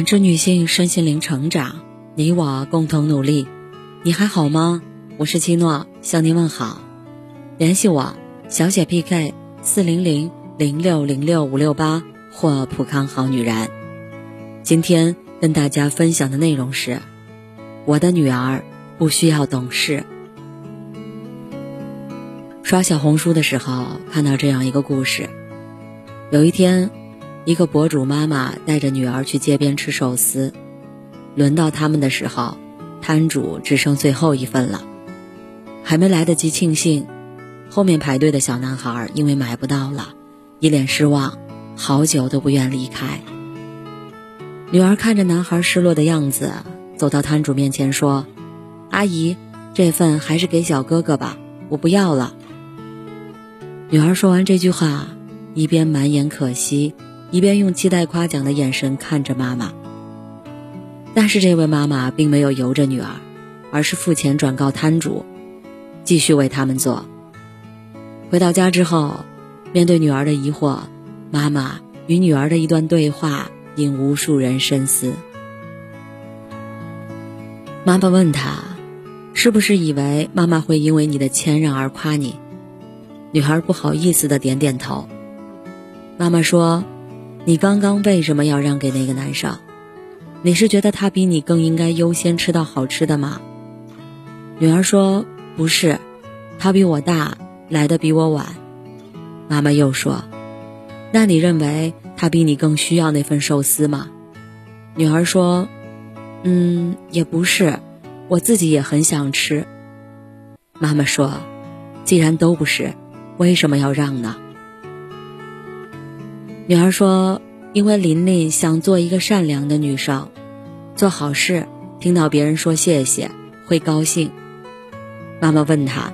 感知女性身心灵成长，你我共同努力。你还好吗？我是七诺，向您问好。联系我，小写 PK 四零零零六零六五六八或普康好女人。今天跟大家分享的内容是：我的女儿不需要懂事。刷小红书的时候看到这样一个故事，有一天。一个博主妈妈带着女儿去街边吃寿司，轮到他们的时候，摊主只剩最后一份了，还没来得及庆幸，后面排队的小男孩因为买不到了，一脸失望，好久都不愿离开。女儿看着男孩失落的样子，走到摊主面前说：“阿姨，这份还是给小哥哥吧，我不要了。”女儿说完这句话，一边满眼可惜。一边用期待夸奖的眼神看着妈妈，但是这位妈妈并没有由着女儿，而是付钱转告摊主，继续为他们做。回到家之后，面对女儿的疑惑，妈妈与女儿的一段对话引无数人深思。妈妈问她：“是不是以为妈妈会因为你的谦让而夸你？”女孩不好意思的点点头。妈妈说。你刚刚为什么要让给那个男生？你是觉得他比你更应该优先吃到好吃的吗？女儿说：“不是，他比我大，来的比我晚。”妈妈又说：“那你认为他比你更需要那份寿司吗？”女儿说：“嗯，也不是，我自己也很想吃。”妈妈说：“既然都不是，为什么要让呢？”女儿说：“因为琳琳想做一个善良的女生，做好事，听到别人说谢谢会高兴。”妈妈问她：“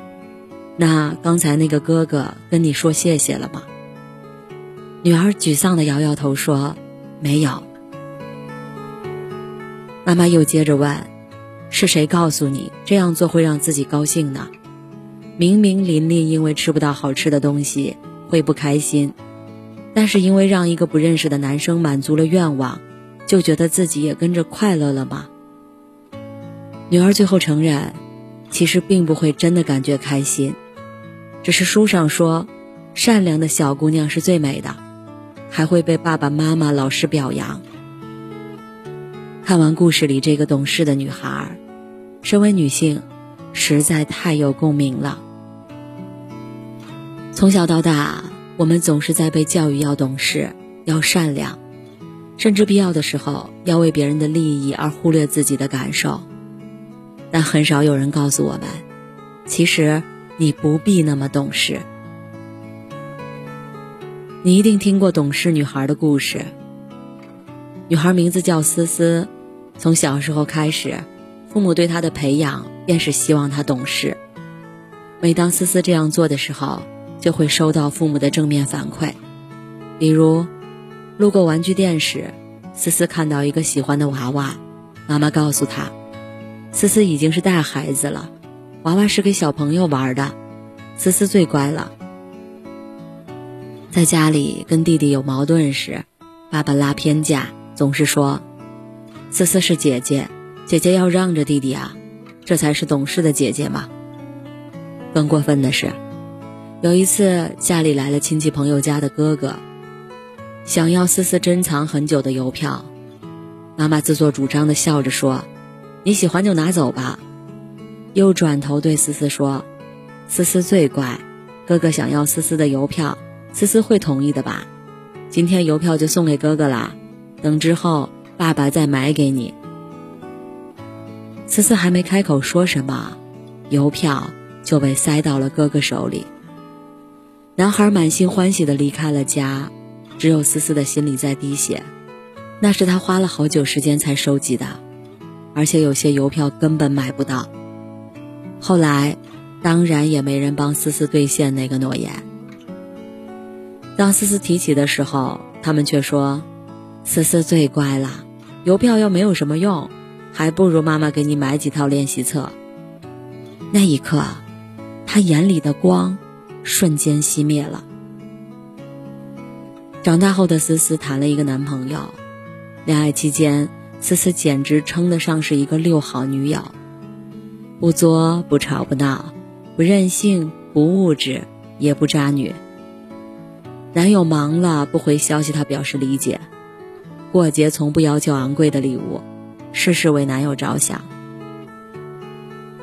那刚才那个哥哥跟你说谢谢了吗？”女儿沮丧的摇摇头说：“没有。”妈妈又接着问：“是谁告诉你这样做会让自己高兴呢？明明琳琳因为吃不到好吃的东西会不开心。”但是因为让一个不认识的男生满足了愿望，就觉得自己也跟着快乐了吗？女儿最后承认，其实并不会真的感觉开心，只是书上说，善良的小姑娘是最美的，还会被爸爸妈妈、老师表扬。看完故事里这个懂事的女孩，身为女性，实在太有共鸣了。从小到大。我们总是在被教育要懂事、要善良，甚至必要的时候要为别人的利益而忽略自己的感受。但很少有人告诉我们，其实你不必那么懂事。你一定听过懂事女孩的故事。女孩名字叫思思，从小时候开始，父母对她的培养便是希望她懂事。每当思思这样做的时候，就会收到父母的正面反馈，比如，路过玩具店时，思思看到一个喜欢的娃娃，妈妈告诉她，思思已经是大孩子了，娃娃是给小朋友玩的，思思最乖了。在家里跟弟弟有矛盾时，爸爸拉偏架，总是说，思思是姐姐，姐姐要让着弟弟啊，这才是懂事的姐姐嘛。更过分的是。有一次，家里来了亲戚朋友家的哥哥，想要思思珍藏很久的邮票，妈妈自作主张的笑着说：“你喜欢就拿走吧。”又转头对思思说：“思思最乖，哥哥想要思思的邮票，思思会同意的吧？今天邮票就送给哥哥啦，等之后爸爸再买给你。”思思还没开口说什么，邮票就被塞到了哥哥手里。男孩满心欢喜地离开了家，只有思思的心里在滴血。那是他花了好久时间才收集的，而且有些邮票根本买不到。后来，当然也没人帮思思兑现那个诺言。当思思提起的时候，他们却说：“思思最乖了，邮票又没有什么用，还不如妈妈给你买几套练习册。”那一刻，他眼里的光。瞬间熄灭了。长大后的思思谈了一个男朋友，恋爱期间，思思简直称得上是一个六好女友，不作不吵不闹，不任性不物质，也不渣女。男友忙了不回消息，她表示理解。过节从不要求昂贵的礼物，事事为男友着想。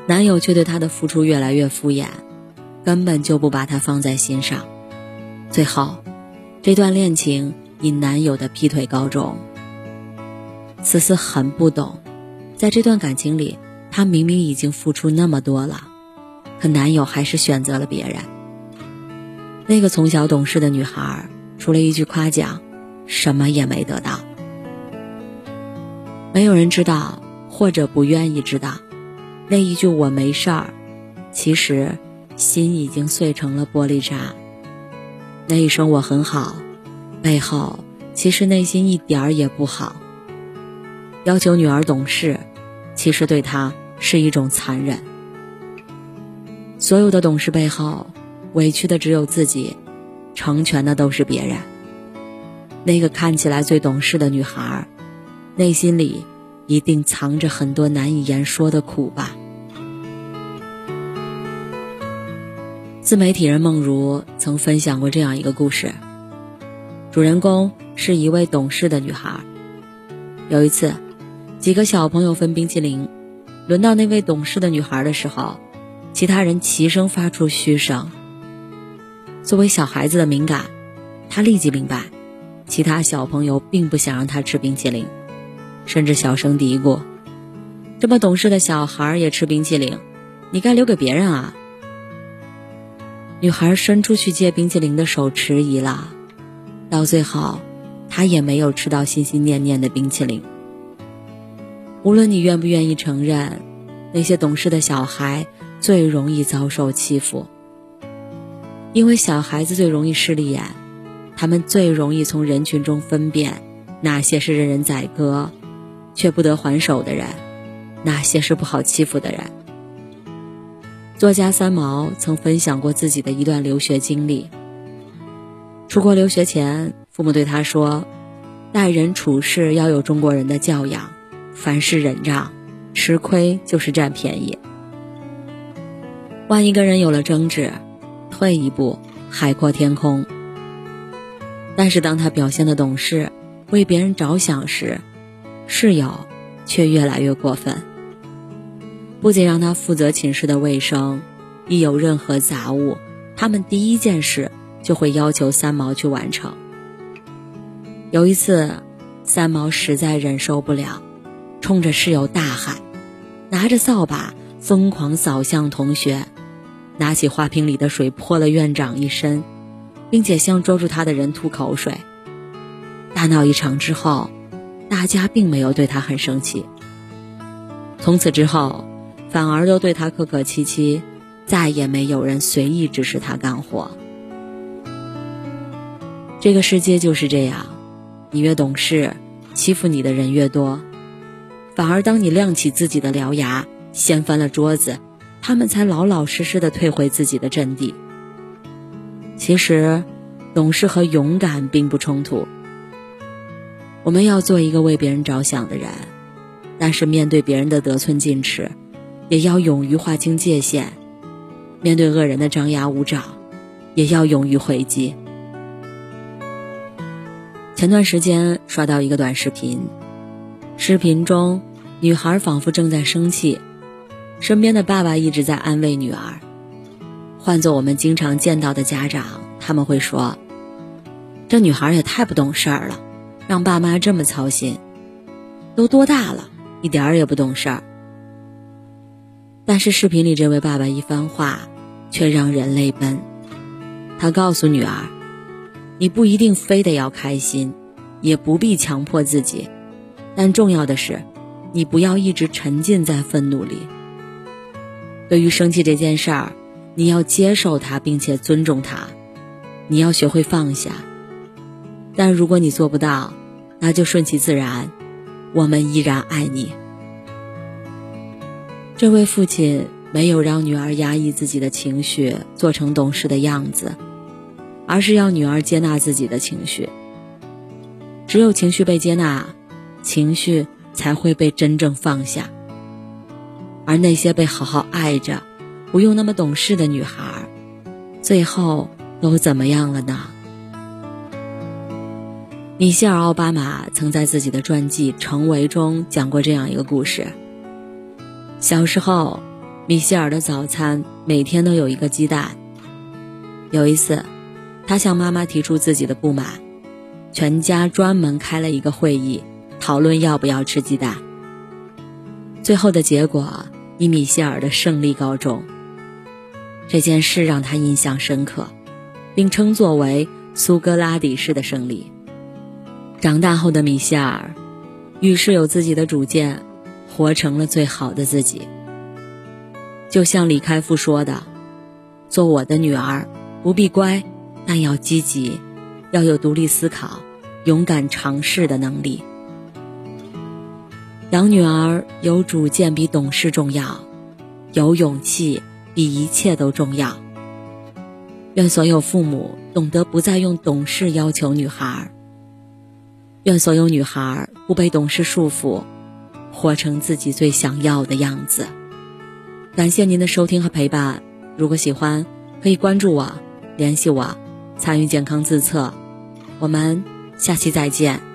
男友却对她的付出越来越敷衍，根本就不把她放在心上。最后，这段恋情以男友的劈腿告终。思思很不懂，在这段感情里，她明明已经付出那么多了，可男友还是选择了别人。那个从小懂事的女孩，除了一句夸奖，什么也没得到。没有人知道，或者不愿意知道，那一句“我没事儿”，其实心已经碎成了玻璃渣。那一声“我很好”，背后其实内心一点儿也不好。要求女儿懂事，其实对她是一种残忍。所有的懂事背后，委屈的只有自己，成全的都是别人。那个看起来最懂事的女孩。内心里一定藏着很多难以言说的苦吧。自媒体人梦如曾分享过这样一个故事：主人公是一位懂事的女孩。有一次，几个小朋友分冰淇淋，轮到那位懂事的女孩的时候，其他人齐声发出嘘声。作为小孩子的敏感，她立即明白，其他小朋友并不想让她吃冰淇淋。甚至小声嘀咕：“这么懂事的小孩也吃冰淇淋，你该留给别人啊。”女孩伸出去借冰淇淋的手迟疑了，到最后，她也没有吃到心心念念的冰淇淋。无论你愿不愿意承认，那些懂事的小孩最容易遭受欺负，因为小孩子最容易势利眼，他们最容易从人群中分辨哪些是任人宰割。却不得还手的人，哪些是不好欺负的人？作家三毛曾分享过自己的一段留学经历。出国留学前，父母对他说：“待人处事要有中国人的教养，凡事忍让，吃亏就是占便宜。万一跟人有了争执，退一步，海阔天空。”但是当他表现的懂事，为别人着想时，室友却越来越过分，不仅让他负责寝室的卫生，一有任何杂物，他们第一件事就会要求三毛去完成。有一次，三毛实在忍受不了，冲着室友大喊，拿着扫把疯狂扫向同学，拿起花瓶里的水泼了院长一身，并且向捉住他的人吐口水。大闹一场之后。大家并没有对他很生气，从此之后，反而都对他客客气气，再也没有人随意指使他干活。这个世界就是这样，你越懂事，欺负你的人越多，反而当你亮起自己的獠牙，掀翻了桌子，他们才老老实实的退回自己的阵地。其实，懂事和勇敢并不冲突。我们要做一个为别人着想的人，但是面对别人的得寸进尺，也要勇于划清界限；面对恶人的张牙舞爪，也要勇于回击。前段时间刷到一个短视频，视频中女孩仿佛正在生气，身边的爸爸一直在安慰女儿。换做我们经常见到的家长，他们会说：“这女孩也太不懂事儿了。”让爸妈这么操心，都多大了，一点儿也不懂事儿。但是视频里这位爸爸一番话，却让人泪奔。他告诉女儿：“你不一定非得要开心，也不必强迫自己，但重要的是，你不要一直沉浸在愤怒里。对于生气这件事儿，你要接受它，并且尊重它，你要学会放下。”但如果你做不到，那就顺其自然，我们依然爱你。这位父亲没有让女儿压抑自己的情绪，做成懂事的样子，而是要女儿接纳自己的情绪。只有情绪被接纳，情绪才会被真正放下。而那些被好好爱着、不用那么懂事的女孩，最后都怎么样了呢？米歇尔·奥巴马曾在自己的传记《成为》中讲过这样一个故事。小时候，米歇尔的早餐每天都有一个鸡蛋。有一次，他向妈妈提出自己的不满，全家专门开了一个会议，讨论要不要吃鸡蛋。最后的结果以米歇尔的胜利告终。这件事让他印象深刻，并称作为苏格拉底式的胜利。长大后的米歇尔，遇事有自己的主见，活成了最好的自己。就像李开复说的：“做我的女儿，不必乖，但要积极，要有独立思考、勇敢尝试的能力。养女儿有主见比懂事重要，有勇气比一切都重要。愿所有父母懂得不再用懂事要求女孩。”愿所有女孩不被懂事束缚，活成自己最想要的样子。感谢您的收听和陪伴。如果喜欢，可以关注我，联系我，参与健康自测。我们下期再见。